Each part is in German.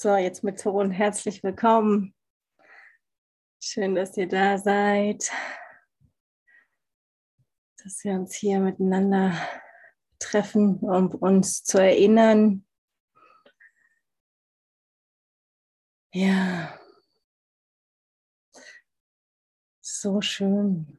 So, jetzt mit Ton herzlich willkommen. Schön, dass ihr da seid, dass wir uns hier miteinander treffen, um uns zu erinnern. Ja, so schön.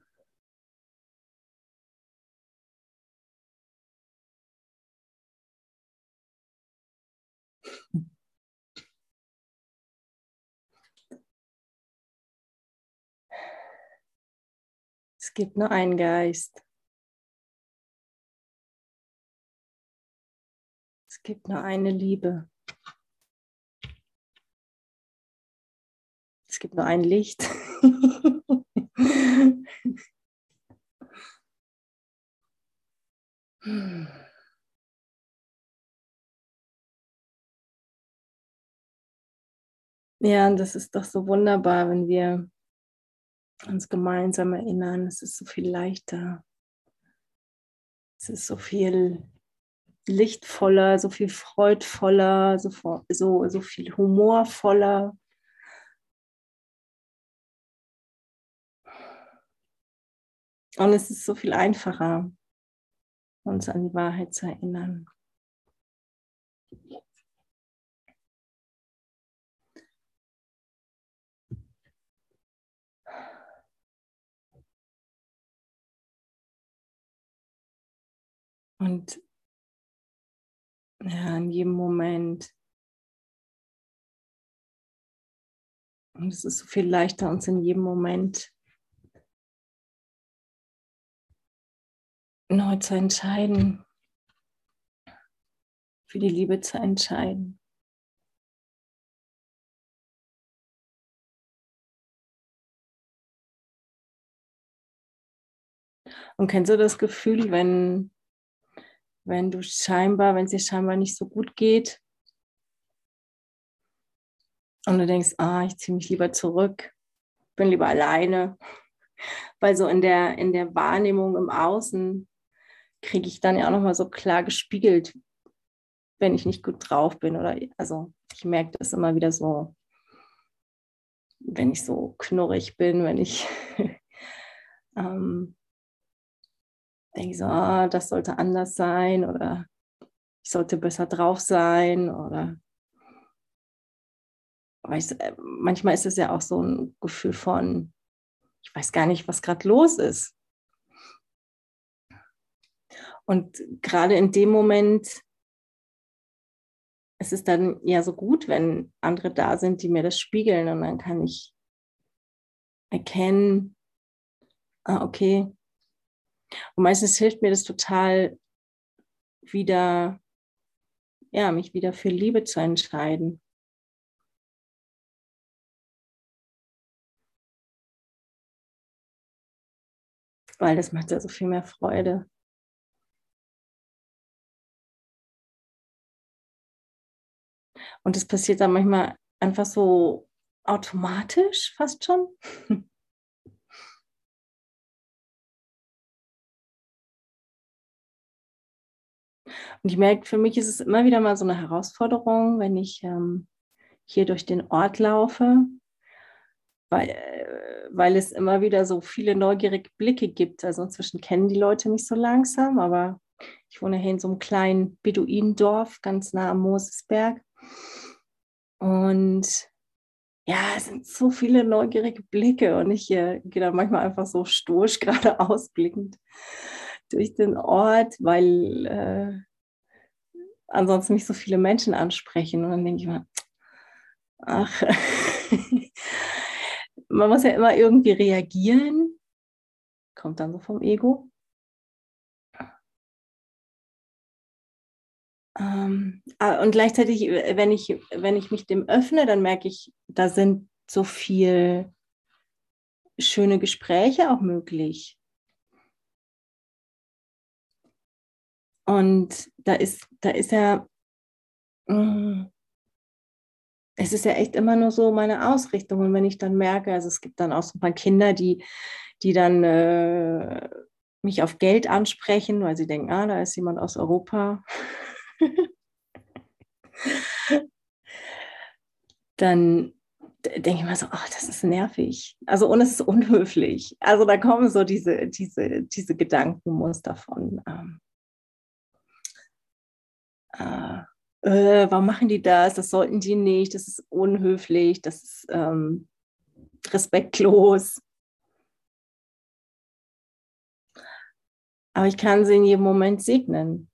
Es gibt nur einen Geist. Es gibt nur eine Liebe. Es gibt nur ein Licht. Ja, und das ist doch so wunderbar, wenn wir uns gemeinsam erinnern. Es ist so viel leichter. Es ist so viel lichtvoller, so viel freudvoller, so, so, so viel humorvoller. Und es ist so viel einfacher, uns an die Wahrheit zu erinnern. Und ja, in jedem Moment. Und es ist so viel leichter, uns in jedem Moment neu zu entscheiden, für die Liebe zu entscheiden. Und kennst du das Gefühl, wenn wenn du scheinbar, wenn es dir scheinbar nicht so gut geht und du denkst, ah, ich ziehe mich lieber zurück, bin lieber alleine, weil so in der, in der Wahrnehmung im Außen kriege ich dann ja auch nochmal so klar gespiegelt, wenn ich nicht gut drauf bin oder also ich merke das immer wieder so, wenn ich so knurrig bin, wenn ich ähm, denke so, oh, das sollte anders sein oder ich sollte besser drauf sein oder ich, äh, manchmal ist es ja auch so ein Gefühl von, ich weiß gar nicht, was gerade los ist. Und gerade in dem Moment ist es dann ja so gut, wenn andere da sind, die mir das spiegeln und dann kann ich erkennen, ah, okay, und meistens hilft mir das total, wieder, ja, mich wieder für Liebe zu entscheiden. Weil das macht ja so viel mehr Freude. Und das passiert dann manchmal einfach so automatisch, fast schon. Und ich merke, für mich ist es immer wieder mal so eine Herausforderung, wenn ich ähm, hier durch den Ort laufe, weil, äh, weil es immer wieder so viele neugierige Blicke gibt. Also inzwischen kennen die Leute mich so langsam, aber ich wohne hier in so einem kleinen Beduinendorf ganz nah am Mosesberg. Und ja, es sind so viele neugierige Blicke und ich äh, gehe da manchmal einfach so stoisch gerade ausblickend durch den Ort, weil äh, ansonsten mich so viele Menschen ansprechen. Und dann denke ich mir, ach, man muss ja immer irgendwie reagieren. Kommt dann so vom Ego. Ähm, ah, und gleichzeitig, wenn ich, wenn ich mich dem öffne, dann merke ich, da sind so viele schöne Gespräche auch möglich. Und da ist, da ist ja, mm, es ist ja echt immer nur so meine Ausrichtung. Und wenn ich dann merke, also es gibt dann auch so ein paar Kinder, die, die dann äh, mich auf Geld ansprechen, weil sie denken, ah, da ist jemand aus Europa. dann denke ich mal so, ach, das ist nervig. Also und es ist unhöflich. Also da kommen so diese, diese, diese Gedankenmuster von, ähm, äh, äh, warum machen die das? Das sollten die nicht, das ist unhöflich, das ist ähm, respektlos. Aber ich kann sie in jedem Moment segnen.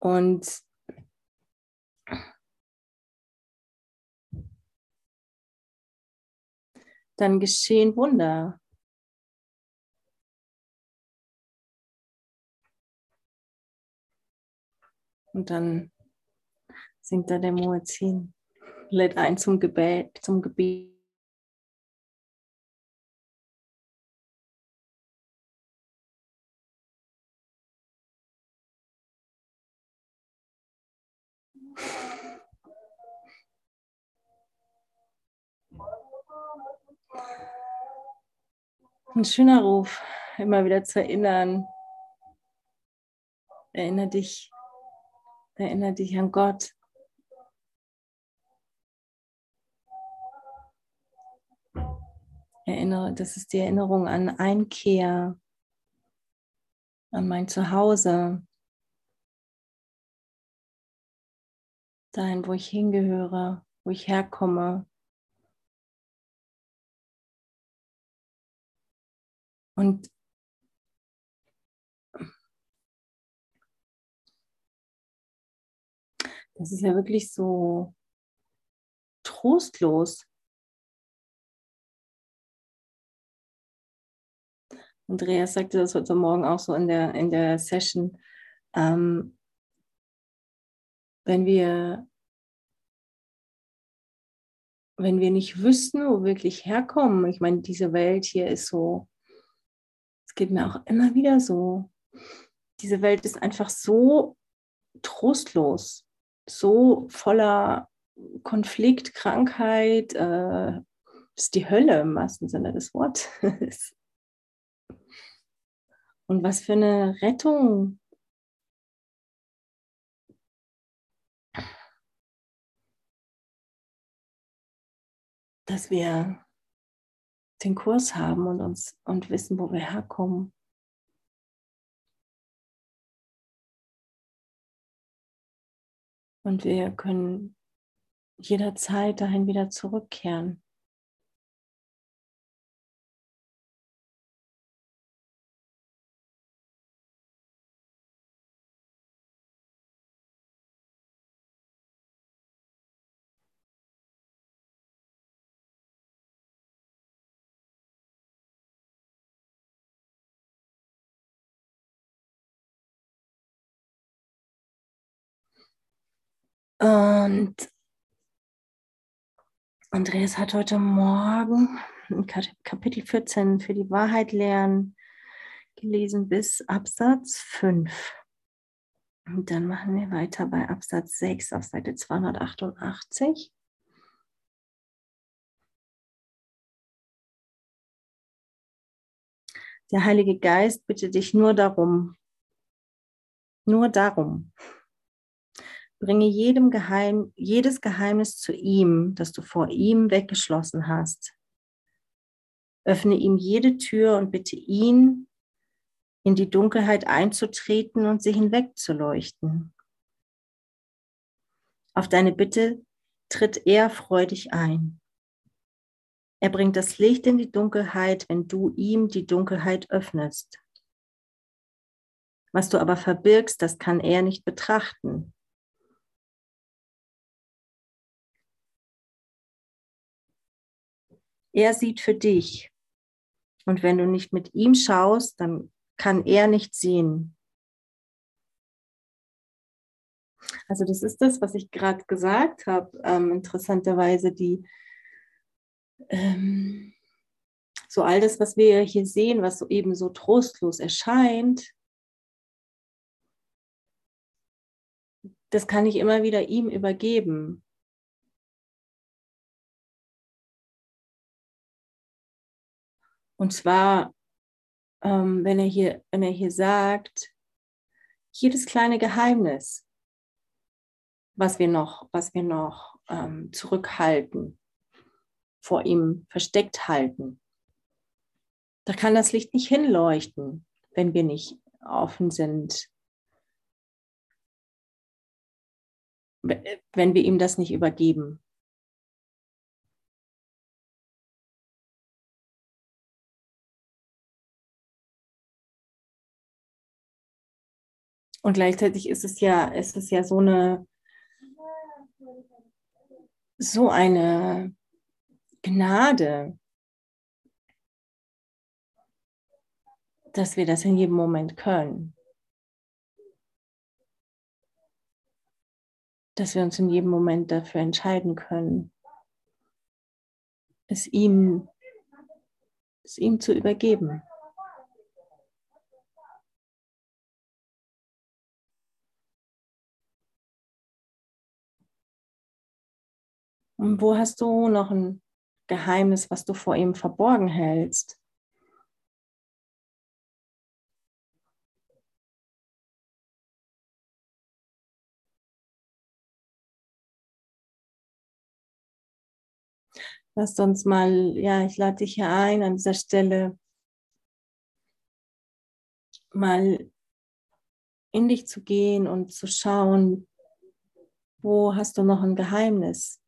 Und dann geschehen Wunder. Und dann singt da der Muezzin, lädt ein zum Gebet, zum Gebet. Ein schöner Ruf, immer wieder zu erinnern. Erinnere dich, erinnere dich an Gott. Erinnere, das ist die Erinnerung an Einkehr, an mein Zuhause, dahin, wo ich hingehöre, wo ich herkomme. Und das ist ja wirklich so trostlos. Andreas sagte das heute Morgen auch so in der, in der Session. Ähm, wenn wir wenn wir nicht wüssten, wo wir wirklich herkommen, ich meine, diese Welt hier ist so geht mir auch immer wieder so. Diese Welt ist einfach so trostlos, so voller Konflikt, Krankheit, äh, ist die Hölle im wahrsten Sinne des Wortes. Und was für eine Rettung. Dass wir den Kurs haben und uns und wissen, wo wir herkommen. Und wir können jederzeit dahin wieder zurückkehren. Und Andreas hat heute Morgen Kapitel 14 für die Wahrheit lernen gelesen bis Absatz 5. Und dann machen wir weiter bei Absatz 6 auf Seite 288. Der Heilige Geist bittet dich nur darum, nur darum, Bringe jedem Geheim, jedes Geheimnis zu ihm, das du vor ihm weggeschlossen hast. Öffne ihm jede Tür und bitte ihn, in die Dunkelheit einzutreten und sie hinwegzuleuchten. Auf deine Bitte tritt er freudig ein. Er bringt das Licht in die Dunkelheit, wenn du ihm die Dunkelheit öffnest. Was du aber verbirgst, das kann er nicht betrachten. Er sieht für dich. Und wenn du nicht mit ihm schaust, dann kann er nicht sehen. Also das ist das, was ich gerade gesagt habe. Ähm, interessanterweise die ähm, so all das, was wir hier sehen, was so eben so trostlos erscheint, das kann ich immer wieder ihm übergeben. Und zwar, ähm, wenn, er hier, wenn er hier sagt, jedes kleine Geheimnis, was wir noch, was wir noch ähm, zurückhalten, vor ihm versteckt halten. Da kann das Licht nicht hinleuchten, wenn wir nicht offen sind, wenn wir ihm das nicht übergeben. Und gleichzeitig ist es ja, ist es ja so eine, so eine Gnade, dass wir das in jedem Moment können. Dass wir uns in jedem Moment dafür entscheiden können, es ihm, es ihm zu übergeben. Und wo hast du noch ein Geheimnis, was du vor ihm verborgen hältst? Lass uns mal, ja, ich lade dich hier ein, an dieser Stelle mal in dich zu gehen und zu schauen, wo hast du noch ein Geheimnis?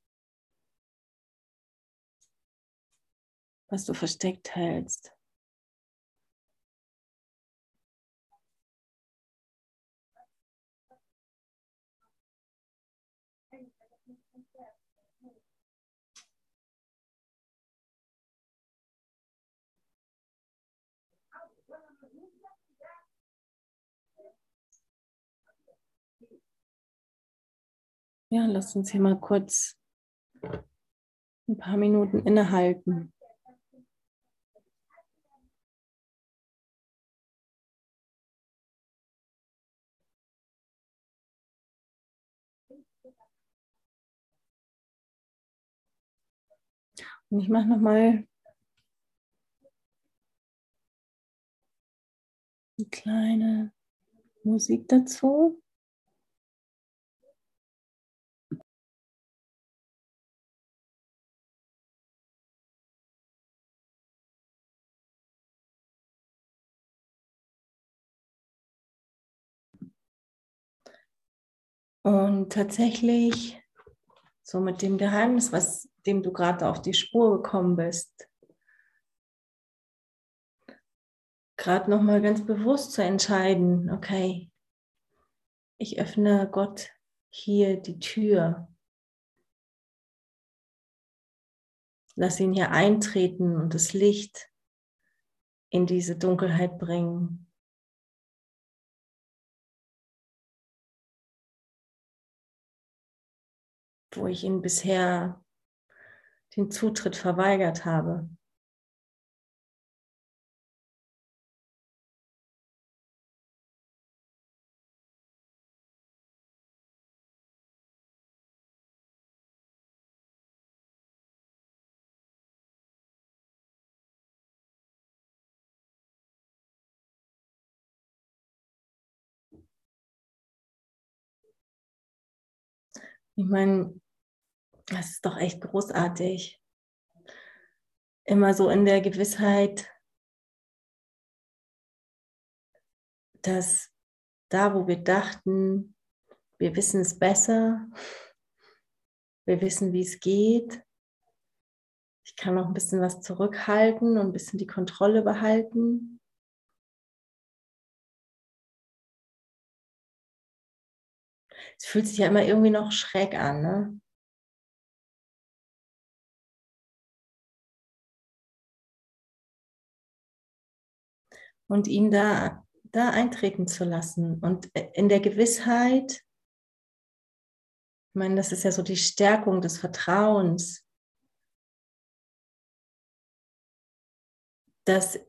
Was du versteckt hältst. Ja, lass uns hier mal kurz ein paar Minuten innehalten. Ich mache nochmal eine kleine Musik dazu. Und tatsächlich, so mit dem Geheimnis, was dem du gerade auf die Spur gekommen bist, gerade noch mal ganz bewusst zu entscheiden, okay, ich öffne Gott hier die Tür. Lass ihn hier eintreten und das Licht in diese Dunkelheit bringen. Wo ich ihn bisher den Zutritt verweigert habe. Ich meine, das ist doch echt großartig. Immer so in der Gewissheit, dass da, wo wir dachten, wir wissen es besser, wir wissen, wie es geht, ich kann noch ein bisschen was zurückhalten und ein bisschen die Kontrolle behalten. Es fühlt sich ja immer irgendwie noch schräg an, ne? Und ihn da, da eintreten zu lassen. Und in der Gewissheit, ich meine, das ist ja so die Stärkung des Vertrauens, dass,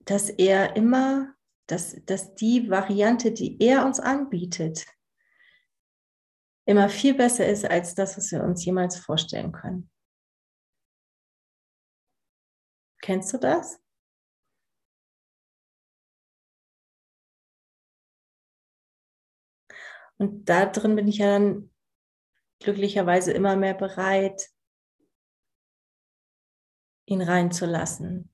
dass er immer, dass, dass die Variante, die er uns anbietet, immer viel besser ist als das, was wir uns jemals vorstellen können. Kennst du das? Und da drin bin ich ja dann glücklicherweise immer mehr bereit, ihn reinzulassen.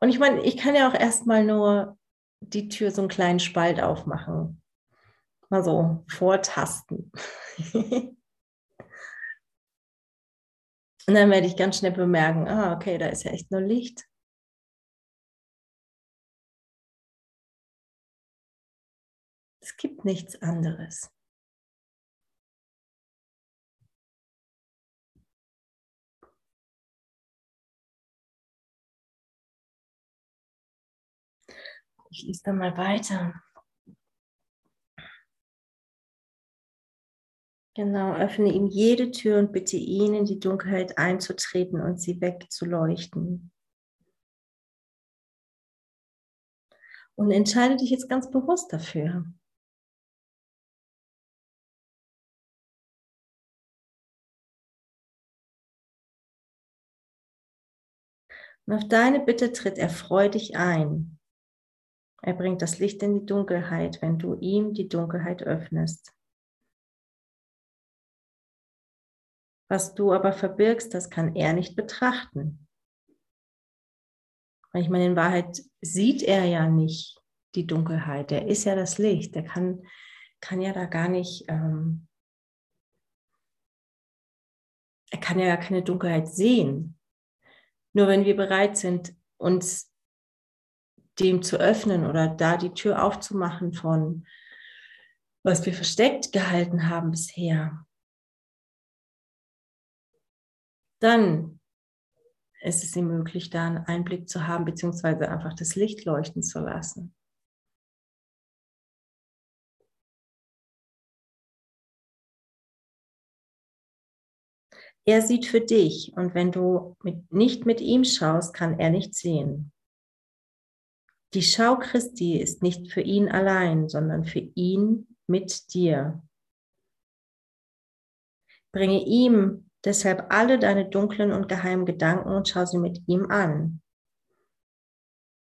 Und ich meine, ich kann ja auch erstmal nur die Tür so einen kleinen Spalt aufmachen. Mal so vortasten. Und dann werde ich ganz schnell bemerken, ah, okay, da ist ja echt nur Licht. Es gibt nichts anderes. Ich lese dann mal weiter. Genau, öffne ihm jede Tür und bitte ihn, in die Dunkelheit einzutreten und sie wegzuleuchten. Und entscheide dich jetzt ganz bewusst dafür. Und auf deine Bitte tritt er freudig ein. Er bringt das Licht in die Dunkelheit, wenn du ihm die Dunkelheit öffnest. Was du aber verbirgst, das kann er nicht betrachten. Ich meine, in Wahrheit sieht er ja nicht die Dunkelheit. Er ist ja das Licht. Er kann, kann ja da gar nicht, ähm, er kann ja gar keine Dunkelheit sehen. Nur wenn wir bereit sind, uns dem zu öffnen oder da die Tür aufzumachen von, was wir versteckt gehalten haben bisher, dann ist es ihm möglich, da einen Einblick zu haben, beziehungsweise einfach das Licht leuchten zu lassen. Er sieht für dich und wenn du mit, nicht mit ihm schaust, kann er nicht sehen. Die Schau Christi ist nicht für ihn allein, sondern für ihn mit dir. Bringe ihm Deshalb alle deine dunklen und geheimen Gedanken und schau sie mit ihm an.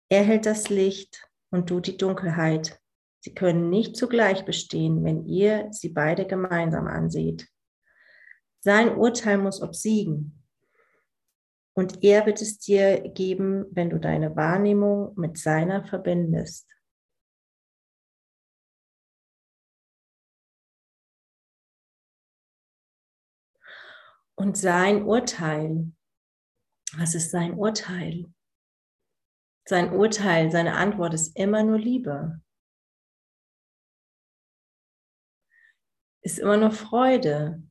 Er hält das Licht und du die Dunkelheit. Sie können nicht zugleich bestehen, wenn ihr sie beide gemeinsam anseht. Sein Urteil muss obsiegen. Und er wird es dir geben, wenn du deine Wahrnehmung mit seiner verbindest. Und sein Urteil, was ist sein Urteil? Sein Urteil, seine Antwort ist immer nur Liebe. Ist immer nur Freude.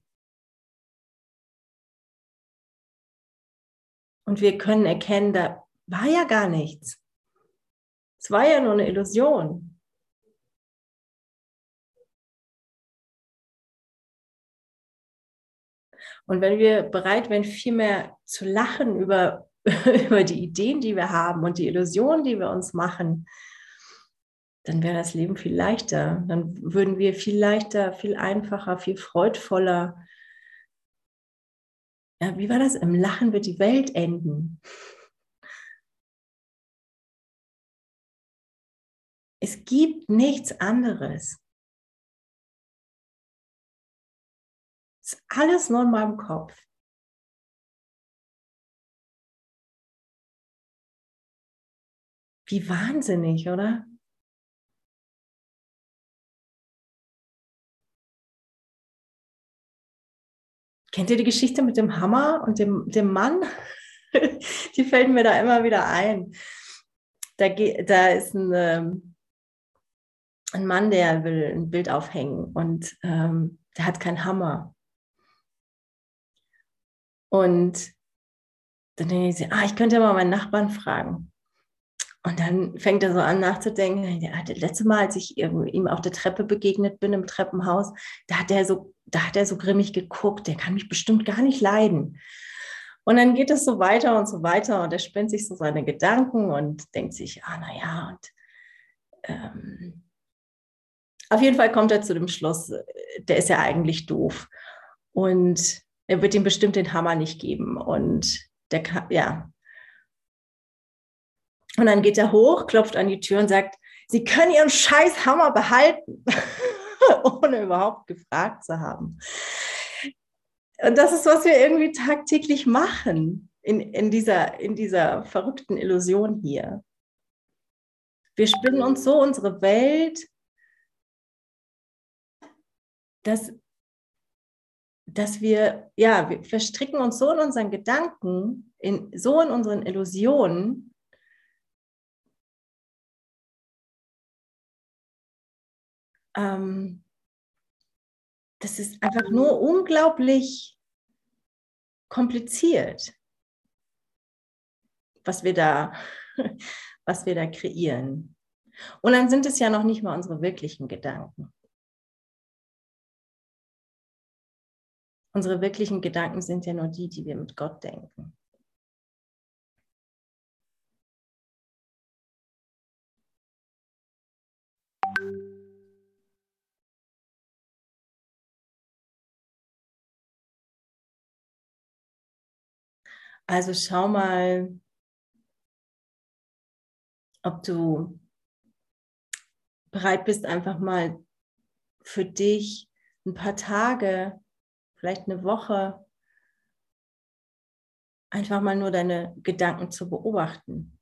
Und wir können erkennen, da war ja gar nichts. Es war ja nur eine Illusion. Und wenn wir bereit wären, viel mehr zu lachen über, über die Ideen, die wir haben und die Illusionen, die wir uns machen, dann wäre das Leben viel leichter. Dann würden wir viel leichter, viel einfacher, viel freudvoller. Ja, wie war das? Im Lachen wird die Welt enden. Es gibt nichts anderes. ist alles nur in meinem Kopf. Wie wahnsinnig, oder? Kennt ihr die Geschichte mit dem Hammer und dem, dem Mann? die fällt mir da immer wieder ein. Da, da ist ein, ähm, ein Mann, der will ein Bild aufhängen und ähm, der hat keinen Hammer. Und dann denke ich, ah, ich könnte ja mal meinen Nachbarn fragen. Und dann fängt er so an nachzudenken, ja, das letzte Mal, als ich ihm auf der Treppe begegnet bin im Treppenhaus, da hat er so, da hat er so grimmig geguckt, der kann mich bestimmt gar nicht leiden. Und dann geht es so weiter und so weiter und er spinnt sich so seine Gedanken und denkt sich, ah, naja, und ähm, auf jeden Fall kommt er zu dem Schluss, der ist ja eigentlich doof. Und er wird ihm bestimmt den Hammer nicht geben. Und der ja. Und dann geht er hoch, klopft an die Tür und sagt, Sie können Ihren scheiß Hammer behalten. ohne überhaupt gefragt zu haben. Und das ist, was wir irgendwie tagtäglich machen in, in, dieser, in dieser verrückten Illusion hier. Wir spinnen uns so unsere Welt, dass, dass wir, ja, wir verstricken uns so in unseren Gedanken, in, so in unseren Illusionen, ähm, das ist einfach nur unglaublich kompliziert, was wir da, was wir da kreieren. Und dann sind es ja noch nicht mal unsere wirklichen Gedanken. Unsere wirklichen Gedanken sind ja nur die, die wir mit Gott denken. Also schau mal, ob du bereit bist, einfach mal für dich ein paar Tage, vielleicht eine Woche, einfach mal nur deine Gedanken zu beobachten.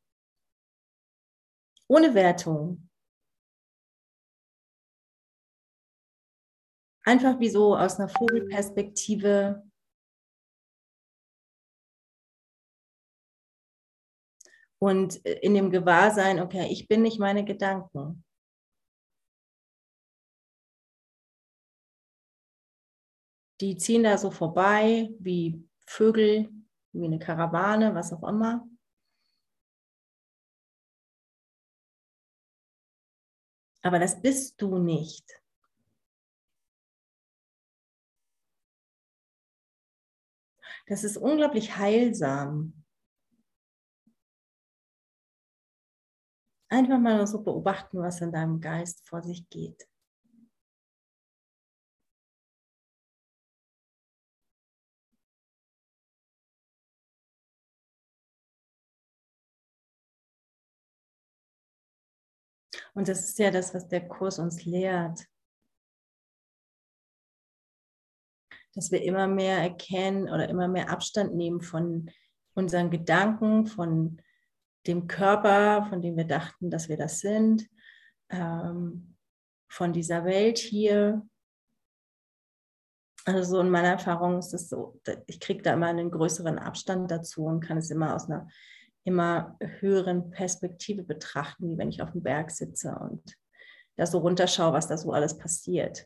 Ohne Wertung. Einfach wie so aus einer Vogelperspektive Und äh, in dem Gewahrsein, okay, ich bin nicht meine Gedanken. Die ziehen da so vorbei wie Vögel, wie eine Karawane, was auch immer. Aber das bist du nicht. Das ist unglaublich heilsam. Einfach mal so beobachten, was in deinem Geist vor sich geht. Und das ist ja das, was der Kurs uns lehrt. Dass wir immer mehr erkennen oder immer mehr Abstand nehmen von unseren Gedanken, von dem Körper, von dem wir dachten, dass wir das sind, ähm, von dieser Welt hier. Also so in meiner Erfahrung ist es so, ich kriege da immer einen größeren Abstand dazu und kann es immer aus einer immer höheren Perspektive betrachten, wie wenn ich auf dem Berg sitze und da so runterschaue, was da so alles passiert.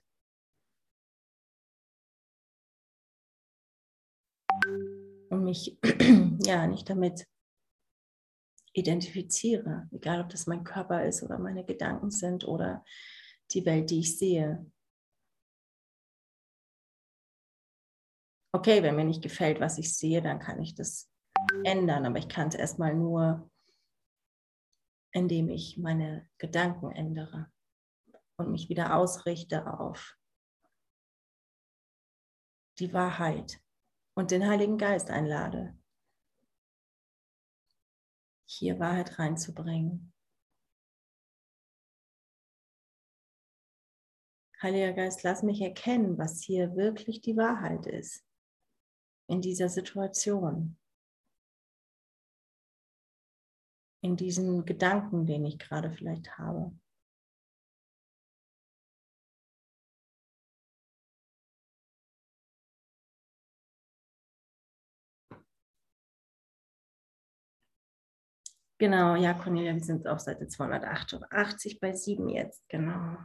Und mich ja nicht damit identifiziere, egal ob das mein Körper ist oder meine Gedanken sind oder die Welt, die ich sehe. Okay, wenn mir nicht gefällt, was ich sehe, dann kann ich das ändern, aber ich kann es erstmal nur, indem ich meine Gedanken ändere und mich wieder ausrichte auf die Wahrheit und den Heiligen Geist einlade hier Wahrheit reinzubringen. Heiliger Geist, lass mich erkennen, was hier wirklich die Wahrheit ist in dieser Situation, in diesen Gedanken, den ich gerade vielleicht habe. Genau, ja, Cornelia, wir sind auf Seite 288 bei 7 jetzt, genau.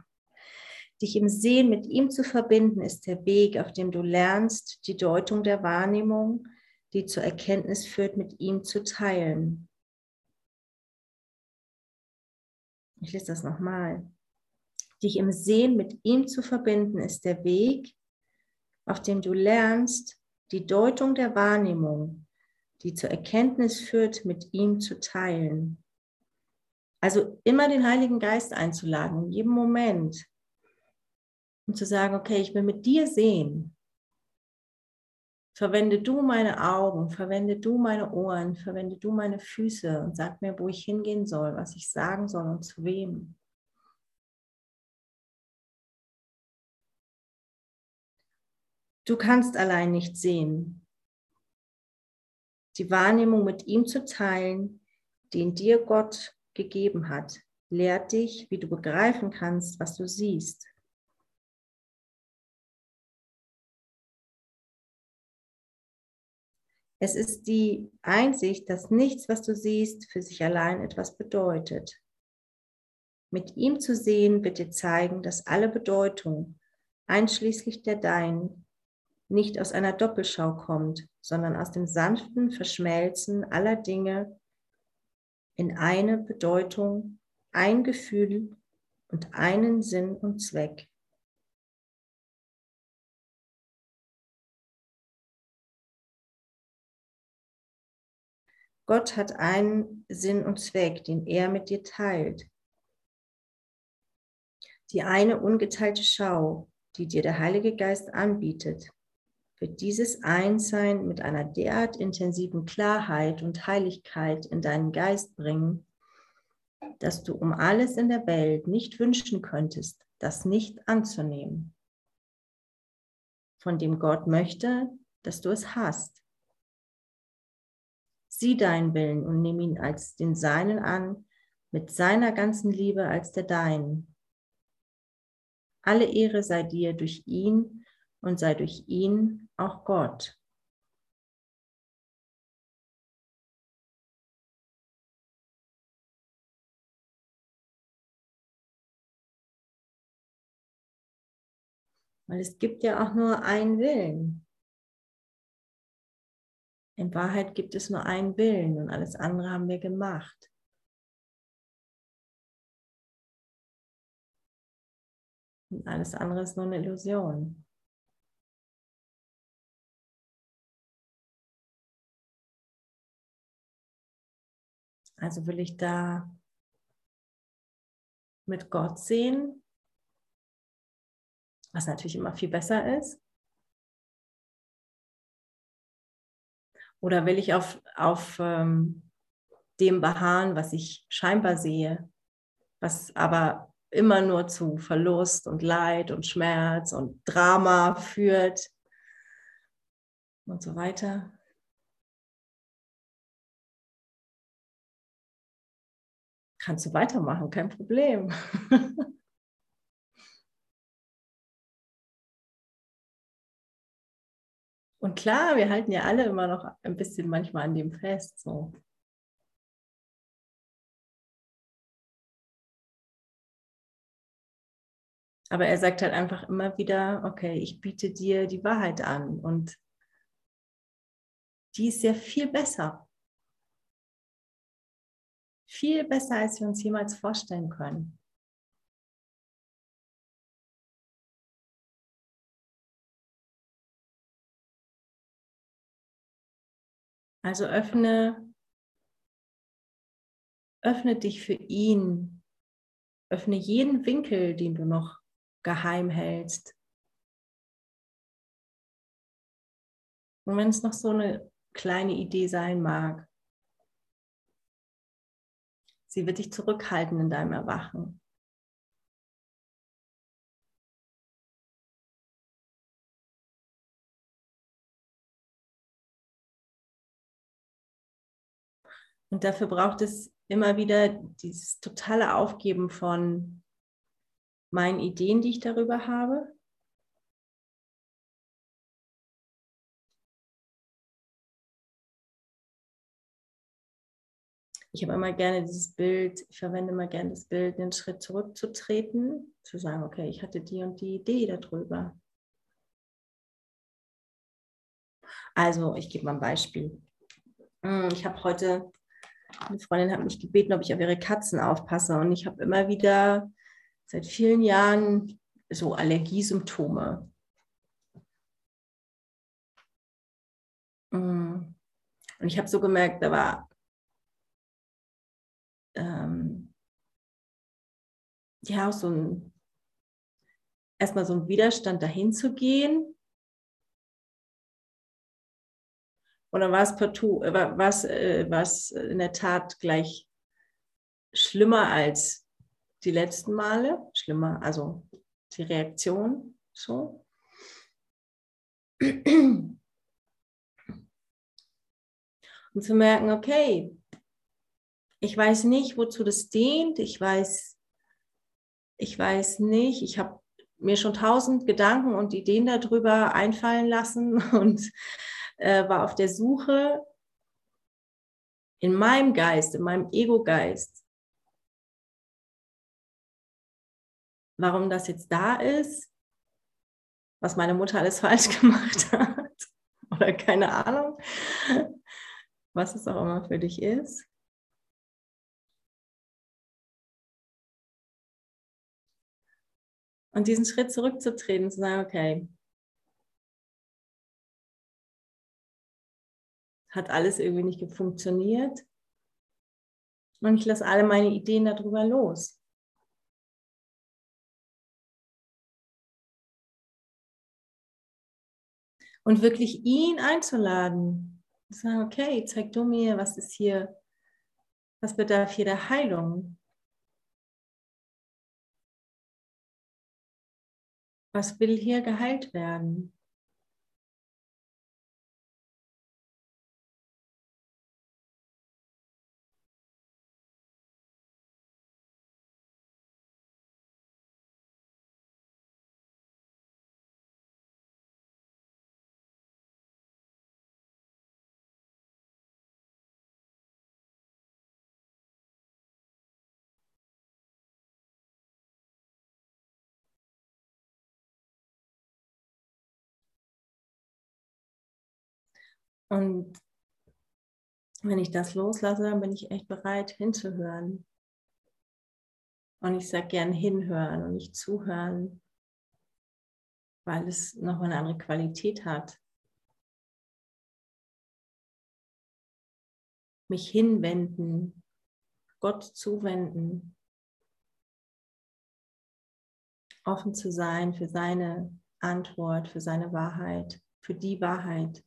Dich im Sehen mit ihm zu verbinden, ist der Weg, auf dem du lernst, die Deutung der Wahrnehmung, die zur Erkenntnis führt, mit ihm zu teilen. Ich lese das nochmal. Dich im Sehen mit ihm zu verbinden, ist der Weg, auf dem du lernst, die Deutung der Wahrnehmung, die zur Erkenntnis führt, mit ihm zu teilen. Also immer den Heiligen Geist einzuladen, in jedem Moment. Und zu sagen, okay, ich will mit dir sehen. Verwende du meine Augen, verwende du meine Ohren, verwende du meine Füße und sag mir, wo ich hingehen soll, was ich sagen soll und zu wem. Du kannst allein nicht sehen. Die Wahrnehmung mit ihm zu teilen, den dir Gott gegeben hat, lehrt dich, wie du begreifen kannst, was du siehst. Es ist die Einsicht, dass nichts, was du siehst, für sich allein etwas bedeutet. Mit ihm zu sehen wird dir zeigen, dass alle Bedeutung, einschließlich der deinen, nicht aus einer Doppelschau kommt, sondern aus dem sanften Verschmelzen aller Dinge in eine Bedeutung, ein Gefühl und einen Sinn und Zweck. Gott hat einen Sinn und Zweck, den er mit dir teilt. Die eine ungeteilte Schau, die dir der Heilige Geist anbietet, wird dieses Einssein mit einer derart intensiven Klarheit und Heiligkeit in deinen Geist bringen, dass du um alles in der Welt nicht wünschen könntest, das nicht anzunehmen, von dem Gott möchte, dass du es hast. Sieh deinen Willen und nimm ihn als den seinen an, mit seiner ganzen Liebe als der deinen. Alle Ehre sei dir durch ihn und sei durch ihn auch Gott. Weil es gibt ja auch nur einen Willen. In Wahrheit gibt es nur einen Willen und alles andere haben wir gemacht. Und alles andere ist nur eine Illusion. Also will ich da mit Gott sehen, was natürlich immer viel besser ist. Oder will ich auf, auf ähm, dem beharren, was ich scheinbar sehe, was aber immer nur zu Verlust und Leid und Schmerz und Drama führt und so weiter. Kannst du weitermachen, kein Problem. Und klar, wir halten ja alle immer noch ein bisschen manchmal an dem fest. So. Aber er sagt halt einfach immer wieder, okay, ich biete dir die Wahrheit an und die ist ja viel besser. Viel besser, als wir uns jemals vorstellen können. Also öffne, öffne dich für ihn. Öffne jeden Winkel, den du noch geheim hältst. Und wenn es noch so eine kleine Idee sein mag, sie wird dich zurückhalten in deinem Erwachen. Und dafür braucht es immer wieder dieses totale Aufgeben von meinen Ideen, die ich darüber habe. Ich habe immer gerne dieses Bild, ich verwende immer gerne das Bild, einen Schritt zurückzutreten, zu sagen, okay, ich hatte die und die Idee darüber. Also, ich gebe mal ein Beispiel. Hm, ich habe heute eine Freundin hat mich gebeten, ob ich auf ihre Katzen aufpasse. Und ich habe immer wieder seit vielen Jahren so Allergiesymptome. Mm. Und ich habe so gemerkt, da war ähm, ja auch so ein erstmal so ein Widerstand dahin zu gehen Oder war es partout, äh, war es, äh, war es in der Tat gleich schlimmer als die letzten Male? Schlimmer, also die Reaktion so? Und zu merken, okay, ich weiß nicht, wozu das dient. Ich weiß, ich weiß nicht, ich habe mir schon tausend Gedanken und Ideen darüber einfallen lassen und äh, war auf der Suche in meinem Geist, in meinem Ego-Geist, warum das jetzt da ist, was meine Mutter alles falsch gemacht hat oder keine Ahnung, was es auch immer für dich ist. Und diesen Schritt zurückzutreten, zu sagen, okay, hat alles irgendwie nicht funktioniert. Und ich lasse alle meine Ideen darüber los. Und wirklich ihn einzuladen. Sagen, okay, zeig du mir, was ist hier, was bedarf hier der Heilung? Was will hier geheilt werden? Und wenn ich das loslasse, dann bin ich echt bereit hinzuhören. Und ich sage gern hinhören und nicht zuhören, weil es noch eine andere Qualität hat. Mich hinwenden, Gott zuwenden, offen zu sein für seine Antwort, für seine Wahrheit, für die Wahrheit.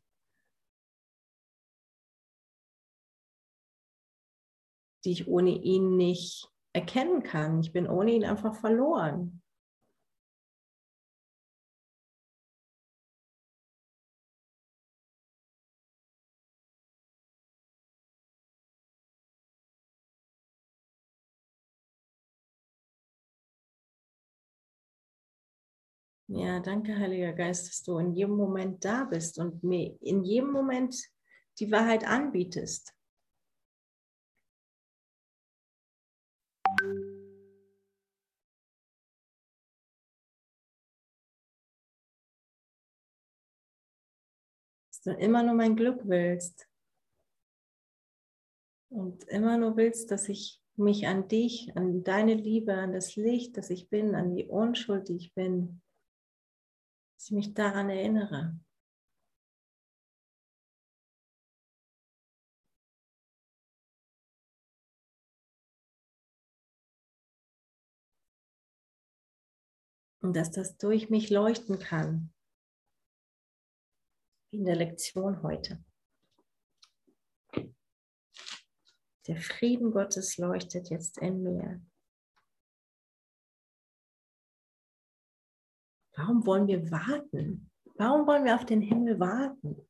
Die ich ohne ihn nicht erkennen kann. Ich bin ohne ihn einfach verloren. Ja, danke, Heiliger Geist, dass du in jedem Moment da bist und mir in jedem Moment die Wahrheit anbietest. Dass du immer nur mein Glück willst. Und immer nur willst, dass ich mich an dich, an deine Liebe, an das Licht, das ich bin, an die Unschuld, die ich bin, dass ich mich daran erinnere. und dass das durch mich leuchten kann. In der Lektion heute. Der Frieden Gottes leuchtet jetzt in mir. Warum wollen wir warten? Warum wollen wir auf den Himmel warten?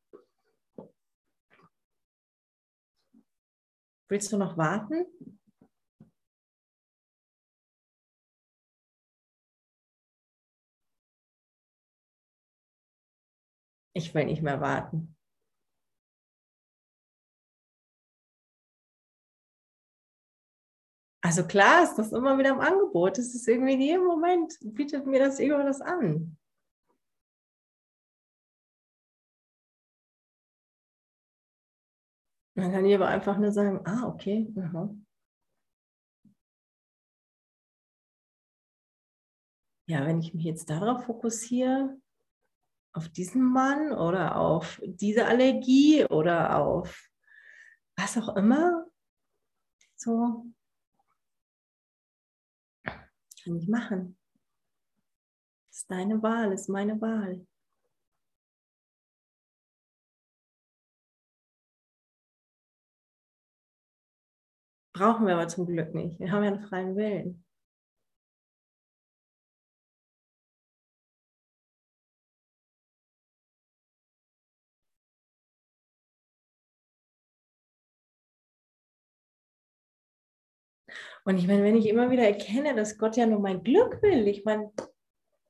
Willst du noch warten? Ich will nicht mehr warten. Also klar ist das immer wieder im Angebot. Es ist irgendwie in jedem Moment, bietet mir das Ego das an. Man kann hier aber einfach nur sagen, ah, okay. Aha. Ja, wenn ich mich jetzt darauf fokussiere, auf diesen Mann oder auf diese Allergie oder auf was auch immer. So kann ich machen. Das ist deine Wahl, ist meine Wahl. Brauchen wir aber zum Glück nicht. Wir haben ja einen freien Willen. Und ich meine, wenn ich immer wieder erkenne, dass Gott ja nur mein Glück will, ich meine,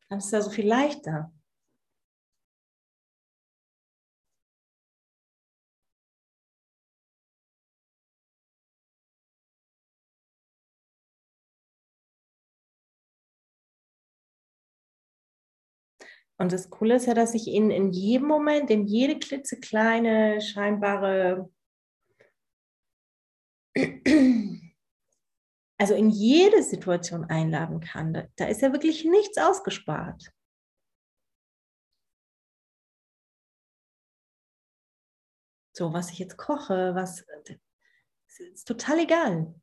dann ist ja so viel leichter. Und das Coole ist ja, dass ich ihn in jedem Moment, in jede klitzekleine, scheinbare, also in jede Situation einladen kann. Da, da ist ja wirklich nichts ausgespart. So, was ich jetzt koche, was ist total egal.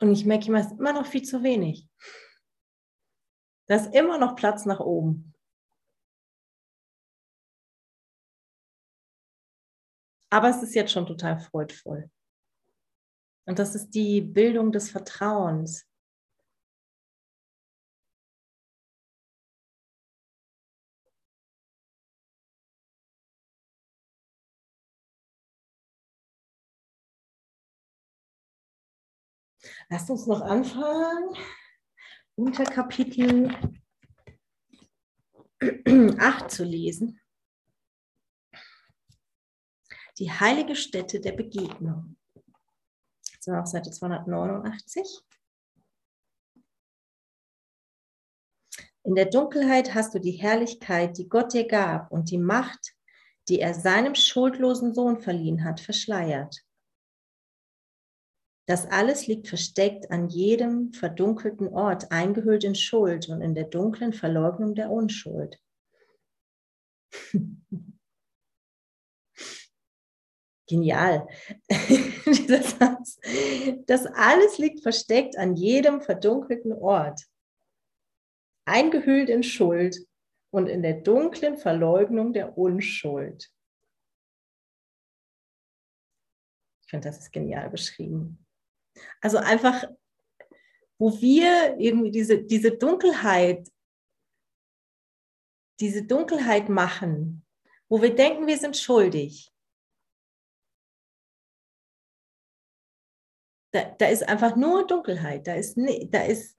Und ich merke immer, es ist immer noch viel zu wenig. Da ist immer noch Platz nach oben. Aber es ist jetzt schon total freudvoll. Und das ist die Bildung des Vertrauens. Lasst uns noch anfangen. Unter Kapitel 8 zu lesen. Die heilige Stätte der Begegnung. Das war auf Seite 289. In der Dunkelheit hast du die Herrlichkeit, die Gott dir gab, und die Macht, die er seinem schuldlosen Sohn verliehen hat, verschleiert. Das alles liegt versteckt an jedem verdunkelten Ort, eingehüllt in Schuld und in der dunklen Verleugnung der Unschuld. Genial. Das alles liegt versteckt an jedem verdunkelten Ort, eingehüllt in Schuld und in der dunklen Verleugnung der Unschuld. Ich finde, das ist genial beschrieben. Also einfach, wo wir irgendwie diese, diese Dunkelheit, diese Dunkelheit machen, wo wir denken, wir sind schuldig. Da, da ist einfach nur Dunkelheit, da ist, da ist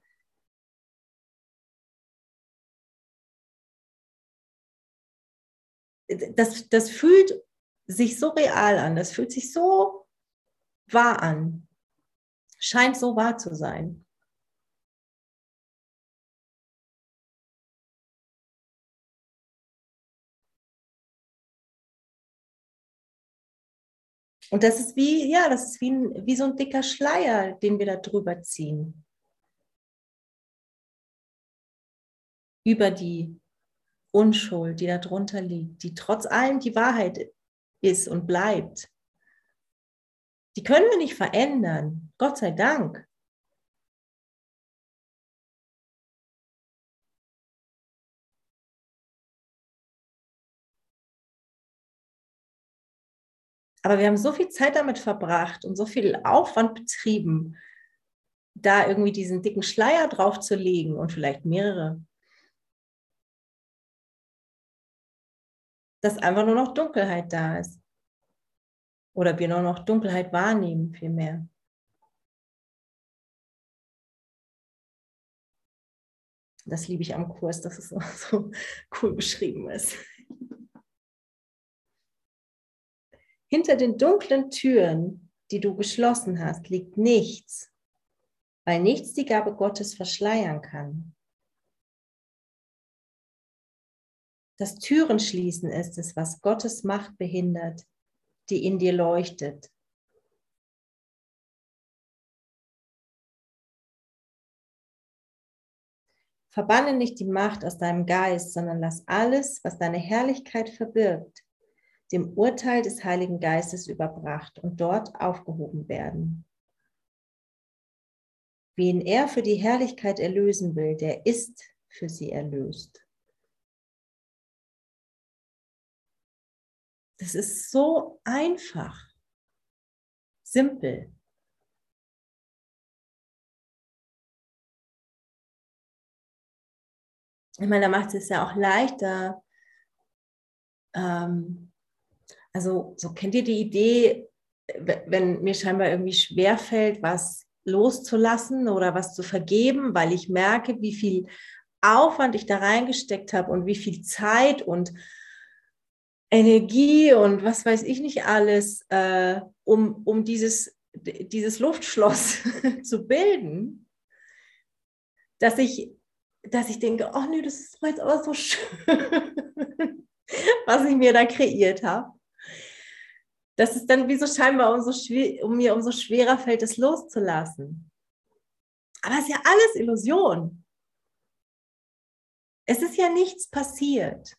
das, das fühlt sich so real an, das fühlt sich so wahr an. Scheint so wahr zu sein. Und das ist wie, ja, das ist wie, wie so ein dicker Schleier, den wir da drüber ziehen. Über die Unschuld, die da drunter liegt, die trotz allem die Wahrheit ist und bleibt. Die können wir nicht verändern. Gott sei Dank. Aber wir haben so viel Zeit damit verbracht und so viel Aufwand betrieben, da irgendwie diesen dicken Schleier drauf zu legen und vielleicht mehrere. Dass einfach nur noch Dunkelheit da ist. Oder wir nur noch Dunkelheit wahrnehmen, vielmehr. Das liebe ich am Kurs, dass es so cool beschrieben ist. Hinter den dunklen Türen, die du geschlossen hast, liegt nichts, weil nichts die Gabe Gottes verschleiern kann. Das Türenschließen ist es, was Gottes Macht behindert, die in dir leuchtet. Verbanne nicht die Macht aus deinem Geist, sondern lass alles, was deine Herrlichkeit verbirgt, dem Urteil des Heiligen Geistes überbracht und dort aufgehoben werden. Wen er für die Herrlichkeit erlösen will, der ist für sie erlöst. Das ist so einfach, simpel. Ich meine, da macht es ja auch leichter. Ähm, also, so kennt ihr die Idee, wenn mir scheinbar irgendwie schwerfällt, was loszulassen oder was zu vergeben, weil ich merke, wie viel Aufwand ich da reingesteckt habe und wie viel Zeit und Energie und was weiß ich nicht alles, äh, um, um dieses, dieses Luftschloss zu bilden, dass ich, dass ich denke, oh nee, das ist jetzt aber so schön, was ich mir da kreiert habe. Dass es dann wie so scheinbar umso um mir umso schwerer fällt, es loszulassen. Aber es ist ja alles Illusion. Es ist ja nichts passiert.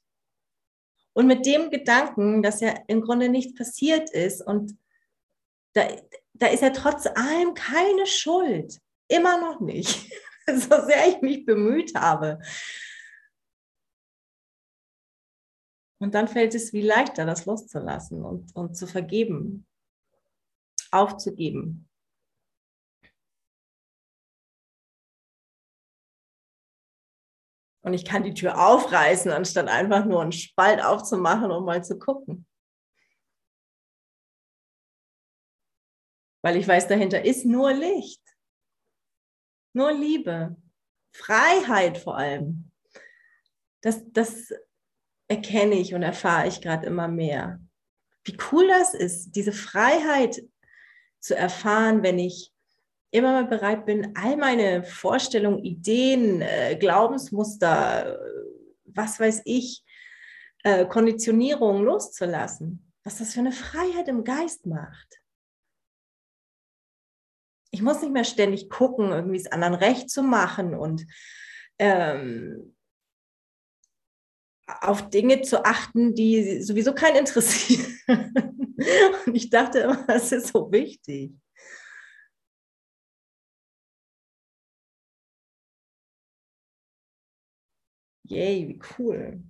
Und mit dem Gedanken, dass ja im Grunde nichts passiert ist und da, da ist ja trotz allem keine Schuld. Immer noch nicht. so sehr ich mich bemüht habe. Und dann fällt es wie leichter, das loszulassen und, und zu vergeben, aufzugeben. Und ich kann die Tür aufreißen, anstatt einfach nur einen Spalt aufzumachen, um mal zu gucken. Weil ich weiß, dahinter ist nur Licht, nur Liebe, Freiheit vor allem. Das, das erkenne ich und erfahre ich gerade immer mehr. Wie cool das ist, diese Freiheit zu erfahren, wenn ich immer mal bereit bin, all meine Vorstellungen, Ideen, äh, Glaubensmuster, was weiß ich, äh, Konditionierungen loszulassen. Was das für eine Freiheit im Geist macht. Ich muss nicht mehr ständig gucken, irgendwie es anderen recht zu machen und ähm, auf Dinge zu achten, die sowieso keinen interessieren. und ich dachte immer, das ist so wichtig. Yay, wie cool.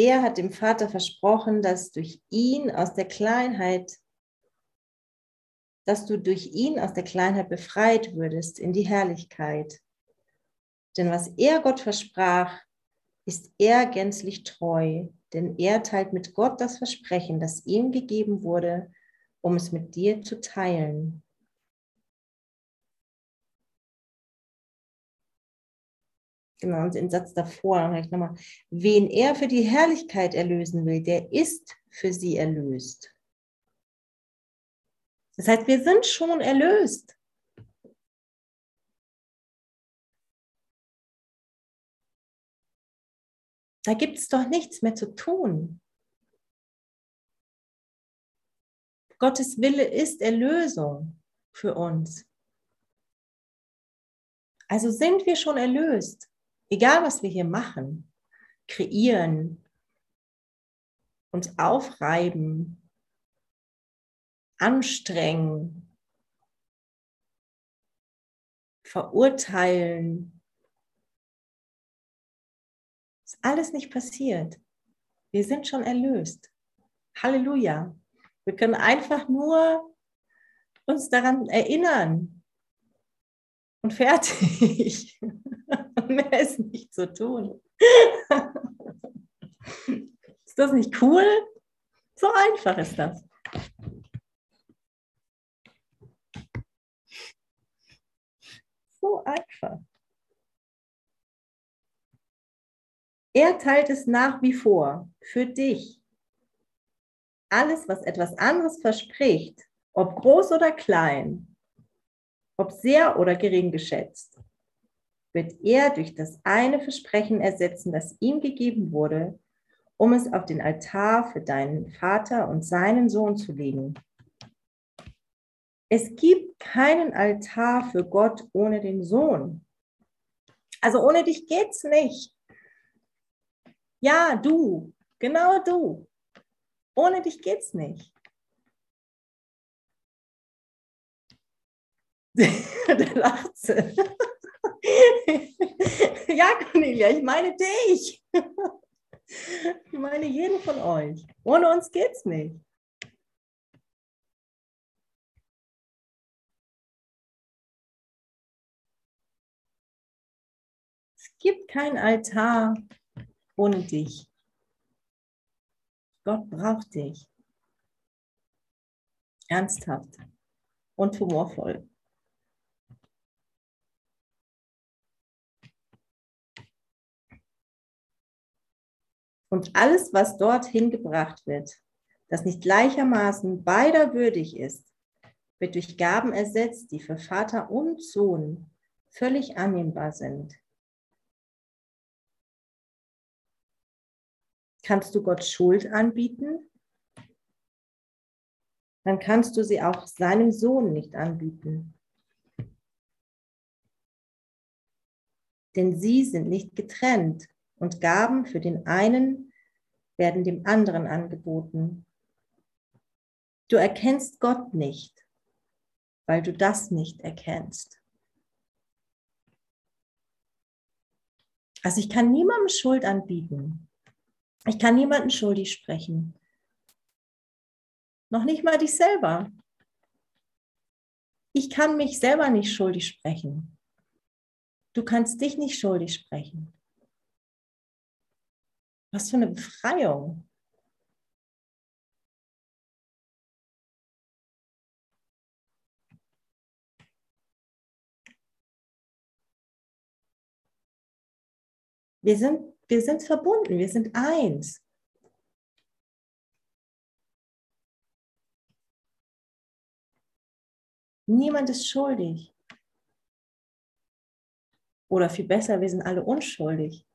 Er hat dem Vater versprochen, dass durch ihn aus der Kleinheit, dass du durch ihn aus der Kleinheit befreit würdest in die Herrlichkeit. Denn was er Gott versprach, ist er gänzlich treu, denn er teilt mit Gott das Versprechen, das ihm gegeben wurde, um es mit dir zu teilen. Genau, und den Satz davor, nochmal, wen er für die Herrlichkeit erlösen will, der ist für sie erlöst. Das heißt, wir sind schon erlöst. Da gibt es doch nichts mehr zu tun. Gottes Wille ist Erlösung für uns. Also sind wir schon erlöst, egal was wir hier machen, kreieren, uns aufreiben, anstrengen, verurteilen, alles nicht passiert. Wir sind schon erlöst. Halleluja. Wir können einfach nur uns daran erinnern. Und fertig. Mehr ist nicht zu tun. ist das nicht cool? So einfach ist das. So einfach. Er teilt es nach wie vor für dich. Alles, was etwas anderes verspricht, ob groß oder klein, ob sehr oder gering geschätzt, wird er durch das eine Versprechen ersetzen, das ihm gegeben wurde, um es auf den Altar für deinen Vater und seinen Sohn zu legen. Es gibt keinen Altar für Gott ohne den Sohn. Also ohne dich geht's nicht. Ja, du, genau du. Ohne dich geht's nicht. da lacht sie. ja, Cornelia, ich meine dich. ich meine jeden von euch. Ohne uns geht's nicht. Es gibt kein Altar ohne dich. Gott braucht dich. Ernsthaft und humorvoll. Und alles, was dorthin gebracht wird, das nicht gleichermaßen beider würdig ist, wird durch Gaben ersetzt, die für Vater und Sohn völlig annehmbar sind. Kannst du Gott Schuld anbieten? Dann kannst du sie auch seinem Sohn nicht anbieten. Denn sie sind nicht getrennt und Gaben für den einen werden dem anderen angeboten. Du erkennst Gott nicht, weil du das nicht erkennst. Also ich kann niemandem Schuld anbieten. Ich kann niemanden schuldig sprechen. Noch nicht mal dich selber. Ich kann mich selber nicht schuldig sprechen. Du kannst dich nicht schuldig sprechen. Was für eine Befreiung. Wir sind, wir sind verbunden, wir sind eins. Niemand ist schuldig. Oder viel besser, wir sind alle unschuldig.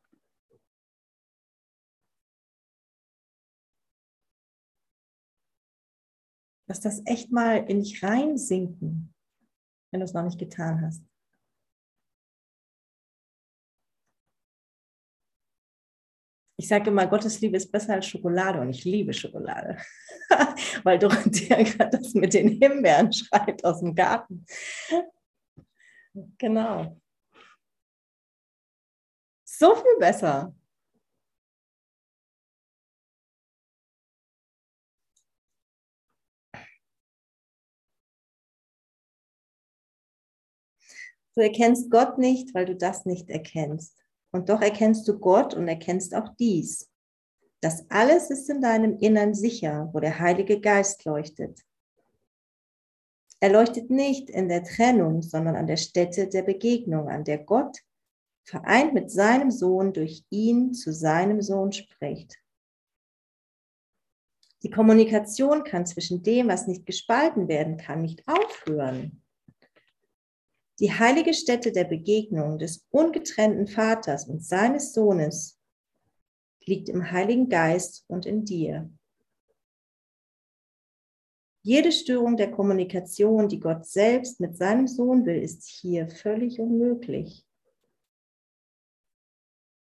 Lass das echt mal in dich reinsinken, wenn du es noch nicht getan hast. Ich sage immer, Gottes Liebe ist besser als Schokolade und ich liebe Schokolade, weil Dorothea gerade das mit den Himbeeren schreit aus dem Garten. Genau. So viel besser. Du erkennst Gott nicht, weil du das nicht erkennst. Und doch erkennst du Gott und erkennst auch dies. Das alles ist in deinem Innern sicher, wo der Heilige Geist leuchtet. Er leuchtet nicht in der Trennung, sondern an der Stätte der Begegnung, an der Gott, vereint mit seinem Sohn, durch ihn zu seinem Sohn spricht. Die Kommunikation kann zwischen dem, was nicht gespalten werden kann, nicht aufhören. Die heilige Stätte der Begegnung des ungetrennten Vaters und seines Sohnes liegt im Heiligen Geist und in dir. Jede Störung der Kommunikation, die Gott selbst mit seinem Sohn will, ist hier völlig unmöglich.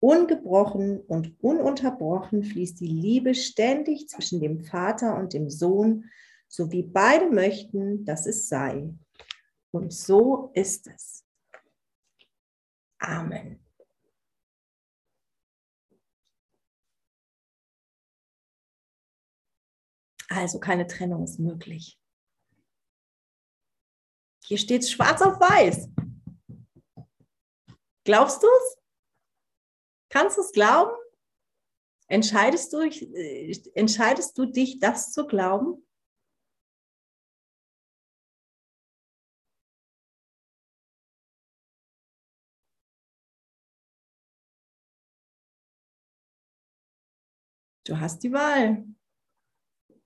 Ungebrochen und ununterbrochen fließt die Liebe ständig zwischen dem Vater und dem Sohn, so wie beide möchten, dass es sei. Und so ist es. Amen. Also keine Trennung ist möglich. Hier steht es schwarz auf weiß. Glaubst du es? Kannst du es glauben? Entscheidest du, äh, entscheidest du dich, das zu glauben? Du hast die Wahl.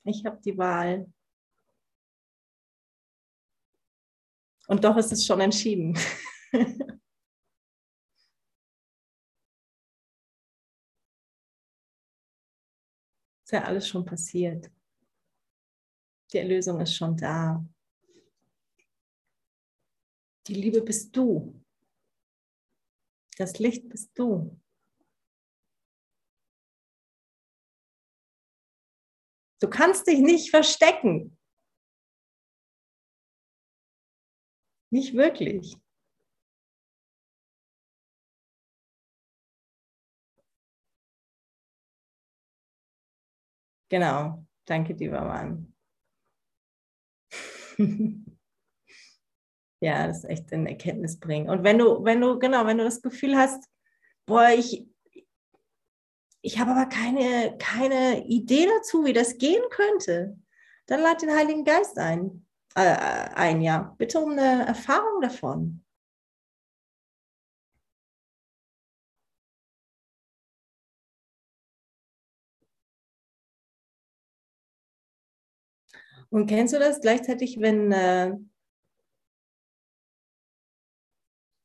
Ich habe die Wahl. Und doch ist es schon entschieden. ist ja alles schon passiert. Die Erlösung ist schon da. Die Liebe bist du. Das Licht bist du. Du kannst dich nicht verstecken. Nicht wirklich. Genau, danke, lieber Mann. ja, das ist echt eine Erkenntnis bringen. Und wenn du, wenn du, genau, wenn du das Gefühl hast, boah, ich, ich habe aber keine, keine Idee dazu, wie das gehen könnte. Dann lad den Heiligen Geist ein. Äh, ein, ja. Bitte um eine Erfahrung davon. Und kennst du das gleichzeitig, wenn, äh,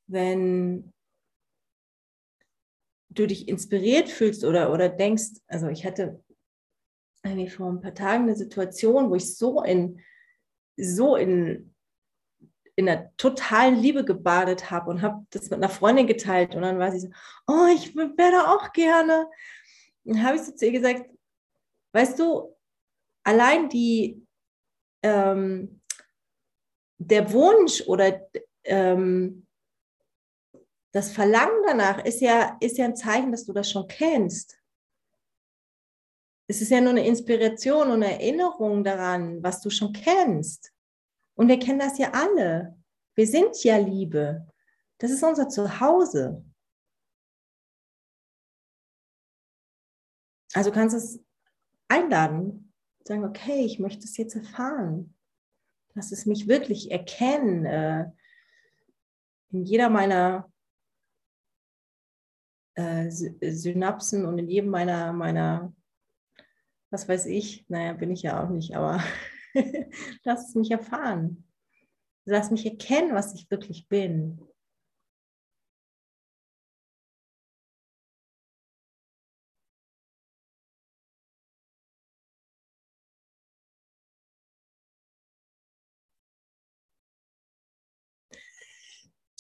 wenn du dich inspiriert fühlst oder, oder denkst, also ich hatte irgendwie vor ein paar Tagen eine Situation, wo ich so in, so in, in einer totalen Liebe gebadet habe und habe das mit einer Freundin geteilt und dann war sie so, oh, ich wäre auch gerne. Dann habe ich so zu ihr gesagt, weißt du, allein die, ähm, der Wunsch oder ähm, das Verlangen danach ist ja, ist ja ein Zeichen, dass du das schon kennst. Es ist ja nur eine Inspiration und eine Erinnerung daran, was du schon kennst. Und wir kennen das ja alle. Wir sind ja Liebe. Das ist unser Zuhause. Also kannst du es einladen, sagen, okay, ich möchte es jetzt erfahren. Lass es mich wirklich erkennen. Äh, in jeder meiner äh, Synapsen und in jedem meiner, meiner, was weiß ich, naja, bin ich ja auch nicht, aber lass es mich erfahren. Lass mich erkennen, was ich wirklich bin.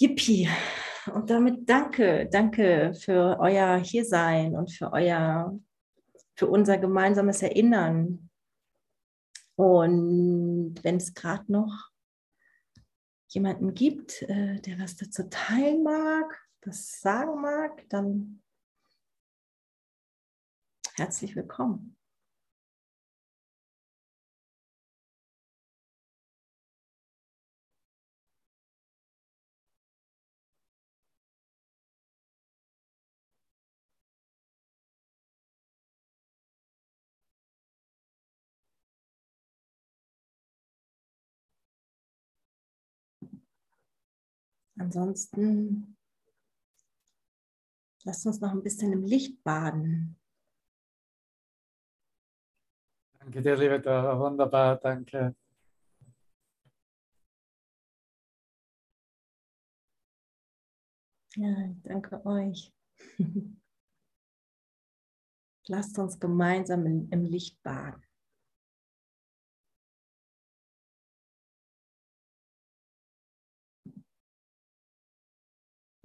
Yippie. Und damit danke, danke für euer Hiersein und für euer, für unser gemeinsames Erinnern. Und wenn es gerade noch jemanden gibt, äh, der was dazu teilen mag, was sagen mag, dann herzlich willkommen. Ansonsten lasst uns noch ein bisschen im Licht baden. Danke dir, liebe Dora. Wunderbar, danke. Ja, danke euch. Lasst uns gemeinsam im, im Licht baden.